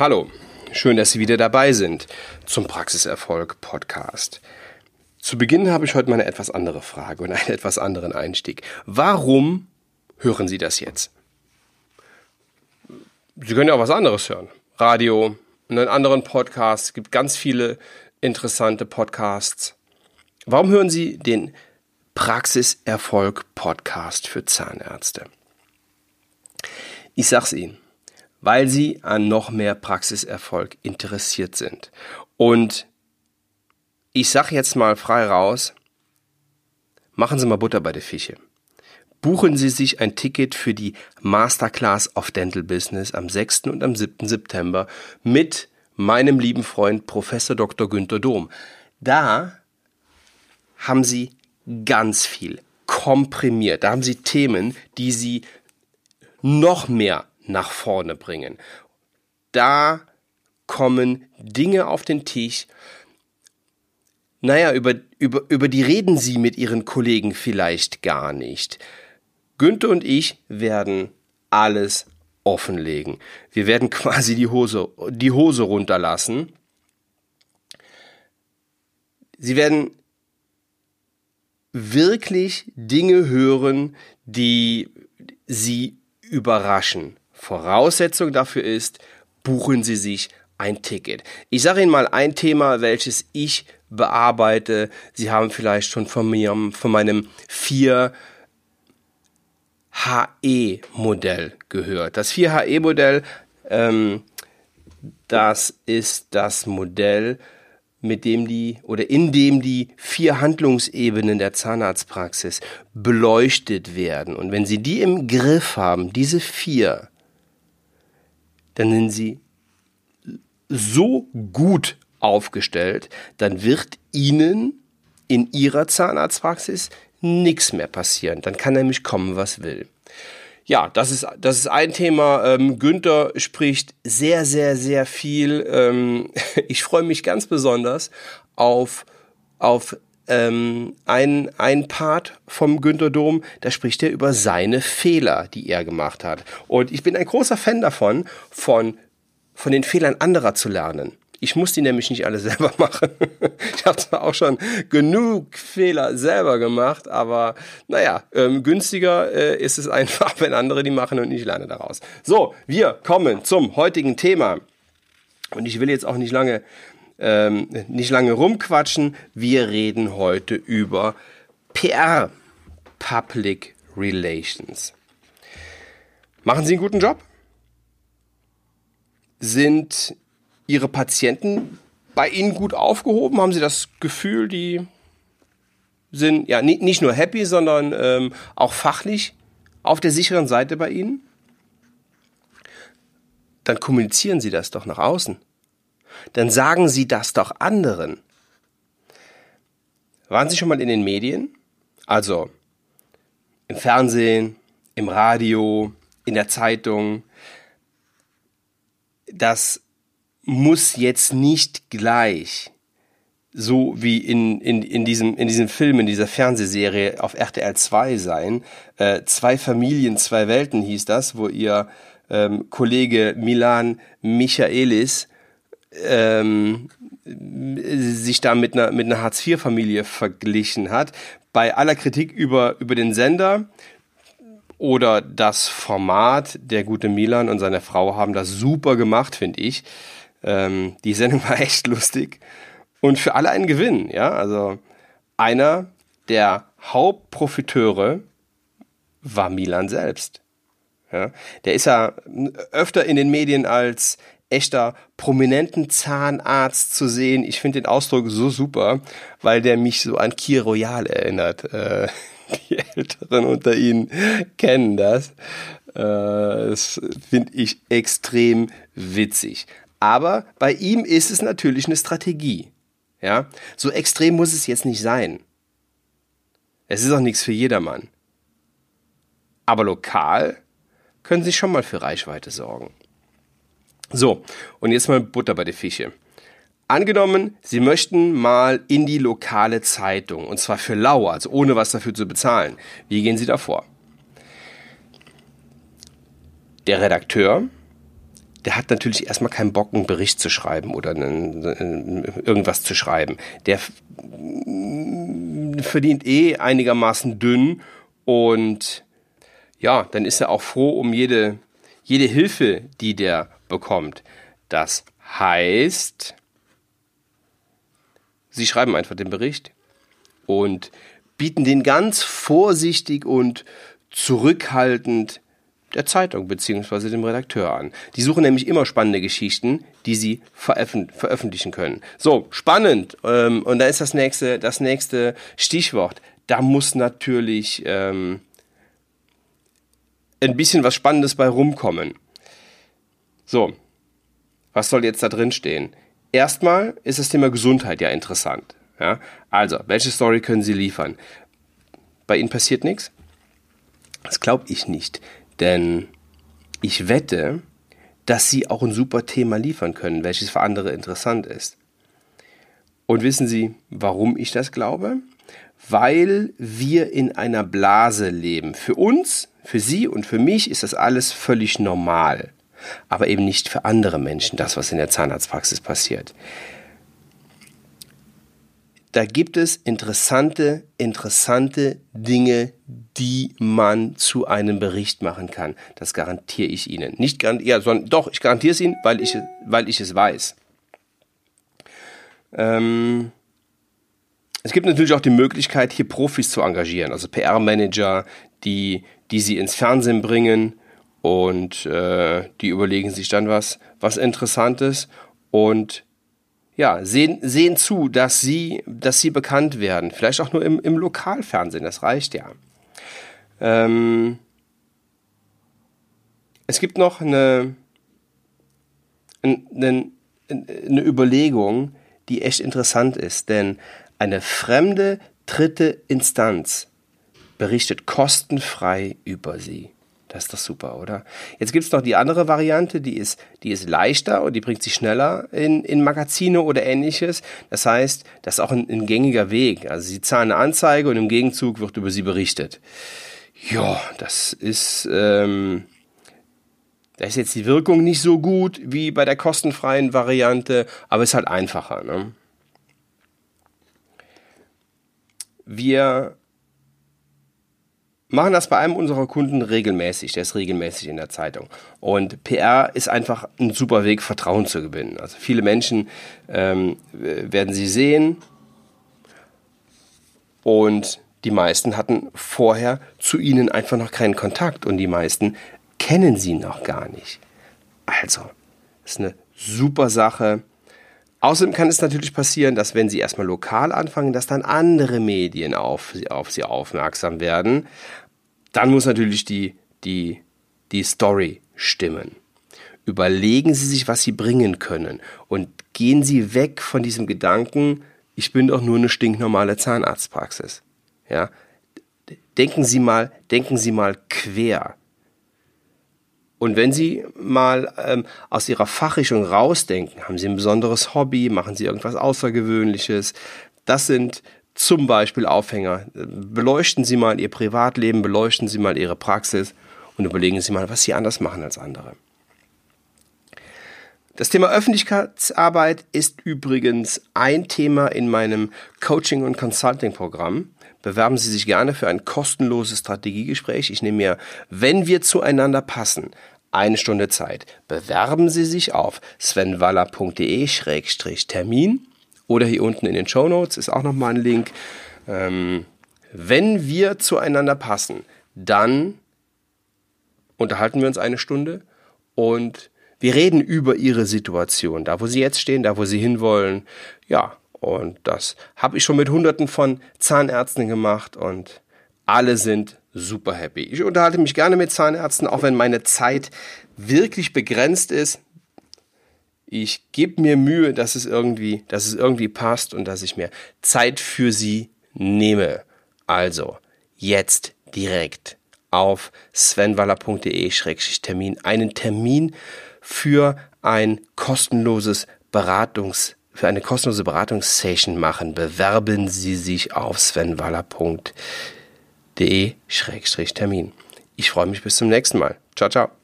Hallo, schön, dass Sie wieder dabei sind zum Praxiserfolg Podcast. Zu Beginn habe ich heute mal eine etwas andere Frage und einen etwas anderen Einstieg. Warum hören Sie das jetzt? Sie können ja auch was anderes hören. Radio, einen anderen Podcast. Es gibt ganz viele interessante Podcasts. Warum hören Sie den Praxiserfolg Podcast für Zahnärzte? Ich sag's Ihnen weil sie an noch mehr Praxiserfolg interessiert sind. Und ich sage jetzt mal frei raus, machen Sie mal Butter bei der Fische. Buchen Sie sich ein Ticket für die Masterclass of Dental Business am 6. und am 7. September mit meinem lieben Freund Professor Dr. Günther Dom. Da haben Sie ganz viel komprimiert. Da haben Sie Themen, die Sie noch mehr nach vorne bringen. Da kommen Dinge auf den Tisch. Naja, über, über, über die reden Sie mit Ihren Kollegen vielleicht gar nicht. Günther und ich werden alles offenlegen. Wir werden quasi die Hose, die Hose runterlassen. Sie werden wirklich Dinge hören, die Sie überraschen. Voraussetzung dafür ist, buchen Sie sich ein Ticket. Ich sage Ihnen mal ein Thema, welches ich bearbeite. Sie haben vielleicht schon von mir, von meinem 4 HE-Modell gehört. Das 4HE-Modell, ähm, das ist das Modell, mit dem die oder in dem die vier Handlungsebenen der Zahnarztpraxis beleuchtet werden. Und wenn Sie die im Griff haben, diese vier, dann sind sie so gut aufgestellt, dann wird ihnen in ihrer Zahnarztpraxis nichts mehr passieren. Dann kann nämlich kommen, was will. Ja, das ist, das ist ein Thema. Ähm, Günther spricht sehr, sehr, sehr viel. Ähm, ich freue mich ganz besonders auf, auf ähm, ein, ein Part vom Günter Dom, da spricht er über seine Fehler, die er gemacht hat. Und ich bin ein großer Fan davon, von, von den Fehlern anderer zu lernen. Ich muss die nämlich nicht alle selber machen. ich habe zwar auch schon genug Fehler selber gemacht, aber naja, ähm, günstiger äh, ist es einfach, wenn andere die machen und ich lerne daraus. So, wir kommen zum heutigen Thema. Und ich will jetzt auch nicht lange ähm, nicht lange rumquatschen. Wir reden heute über PR, Public Relations. Machen Sie einen guten Job? Sind Ihre Patienten bei Ihnen gut aufgehoben? Haben Sie das Gefühl, die sind ja nicht nur happy, sondern ähm, auch fachlich auf der sicheren Seite bei Ihnen? Dann kommunizieren Sie das doch nach außen dann sagen Sie das doch anderen. Waren Sie schon mal in den Medien? Also im Fernsehen, im Radio, in der Zeitung. Das muss jetzt nicht gleich so wie in, in, in, diesem, in diesem Film, in dieser Fernsehserie auf RTL 2 sein. Äh, zwei Familien, zwei Welten hieß das, wo ihr ähm, Kollege Milan Michaelis ähm, sich da mit einer, mit einer Hartz-IV-Familie verglichen hat. Bei aller Kritik über, über den Sender oder das Format, der gute Milan und seine Frau haben das super gemacht, finde ich. Ähm, die Sendung war echt lustig und für alle ein Gewinn, ja. Also einer der Hauptprofiteure war Milan selbst. Ja, der ist ja öfter in den Medien als echter prominenten Zahnarzt zu sehen. Ich finde den Ausdruck so super, weil der mich so an Kier Royal erinnert. Äh, die Älteren unter Ihnen kennen das. Äh, das finde ich extrem witzig. Aber bei ihm ist es natürlich eine Strategie. Ja, so extrem muss es jetzt nicht sein. Es ist auch nichts für jedermann. Aber lokal können Sie schon mal für Reichweite sorgen. So, und jetzt mal Butter bei der Fische. Angenommen, Sie möchten mal in die lokale Zeitung, und zwar für lau, also ohne was dafür zu bezahlen. Wie gehen Sie da vor? Der Redakteur, der hat natürlich erstmal keinen Bock, einen Bericht zu schreiben oder einen, irgendwas zu schreiben. Der verdient eh einigermaßen dünn und ja, dann ist er auch froh um jede, jede Hilfe, die der bekommt. Das heißt, sie schreiben einfach den Bericht und bieten den ganz vorsichtig und zurückhaltend der Zeitung bzw. dem Redakteur an. Die suchen nämlich immer spannende Geschichten, die sie veröffentlichen können. So, spannend. Ähm, und da ist das nächste, das nächste Stichwort. Da muss natürlich ähm, ein bisschen was Spannendes bei rumkommen. So, was soll jetzt da drin stehen? Erstmal ist das Thema Gesundheit ja interessant. Ja? Also, welche Story können Sie liefern? Bei Ihnen passiert nichts? Das glaube ich nicht. Denn ich wette, dass sie auch ein super Thema liefern können, welches für andere interessant ist. Und wissen Sie, warum ich das glaube? Weil wir in einer Blase leben. Für uns, für Sie und für mich ist das alles völlig normal. Aber eben nicht für andere Menschen, das, was in der Zahnarztpraxis passiert da gibt es interessante, interessante Dinge, die man zu einem Bericht machen kann. Das garantiere ich Ihnen. Nicht ja, sondern doch, ich garantiere es Ihnen, weil ich, weil ich es weiß. Ähm, es gibt natürlich auch die Möglichkeit, hier Profis zu engagieren, also PR-Manager, die, die sie ins Fernsehen bringen und äh, die überlegen sich dann was, was Interessantes und ja, sehen, sehen zu, dass sie, dass sie bekannt werden. Vielleicht auch nur im, im Lokalfernsehen, das reicht ja. Ähm, es gibt noch eine, eine, eine Überlegung, die echt interessant ist, denn eine fremde dritte Instanz berichtet kostenfrei über sie. Das ist doch super, oder? Jetzt gibt es noch die andere Variante, die ist, die ist leichter und die bringt sich schneller in, in Magazine oder ähnliches. Das heißt, das ist auch ein, ein gängiger Weg. Also sie zahlen eine Anzeige und im Gegenzug wird über sie berichtet. Ja, das ist, ähm, da ist jetzt die Wirkung nicht so gut wie bei der kostenfreien Variante, aber ist halt einfacher. Ne? Wir machen das bei einem unserer Kunden regelmäßig. Der ist regelmäßig in der Zeitung. Und PR ist einfach ein super Weg, Vertrauen zu gewinnen. Also viele Menschen ähm, werden sie sehen und die meisten hatten vorher zu ihnen einfach noch keinen Kontakt und die meisten kennen sie noch gar nicht. Also, ist eine super Sache. Außerdem kann es natürlich passieren, dass wenn sie erstmal lokal anfangen, dass dann andere Medien auf, auf sie aufmerksam werden. Dann muss natürlich die, die, die Story stimmen. Überlegen Sie sich, was Sie bringen können und gehen Sie weg von diesem Gedanken, ich bin doch nur eine stinknormale Zahnarztpraxis. Ja? Denken Sie mal, denken Sie mal quer. Und wenn Sie mal ähm, aus Ihrer Fachrichtung rausdenken, haben Sie ein besonderes Hobby, machen Sie irgendwas Außergewöhnliches. Das sind zum Beispiel Aufhänger. Beleuchten Sie mal Ihr Privatleben, beleuchten Sie mal Ihre Praxis und überlegen Sie mal, was Sie anders machen als andere. Das Thema Öffentlichkeitsarbeit ist übrigens ein Thema in meinem Coaching- und Consulting-Programm. Bewerben Sie sich gerne für ein kostenloses Strategiegespräch. Ich nehme mir, wenn wir zueinander passen, eine Stunde Zeit. Bewerben Sie sich auf svenwaller.de-termin oder hier unten in den Show Notes ist auch nochmal ein Link. Ähm, wenn wir zueinander passen, dann unterhalten wir uns eine Stunde und wir reden über ihre Situation, da wo sie jetzt stehen, da wo sie hinwollen. Ja, und das habe ich schon mit hunderten von Zahnärzten gemacht und alle sind super happy. Ich unterhalte mich gerne mit Zahnärzten, auch wenn meine Zeit wirklich begrenzt ist ich gebe mir Mühe, dass es irgendwie, dass es irgendwie passt und dass ich mir Zeit für sie nehme. Also, jetzt direkt auf svenwaller.de-termin einen Termin für ein kostenloses Beratungs für eine kostenlose Beratungssession machen. Bewerben Sie sich auf svenwaller.de-termin. Ich freue mich bis zum nächsten Mal. Ciao, ciao.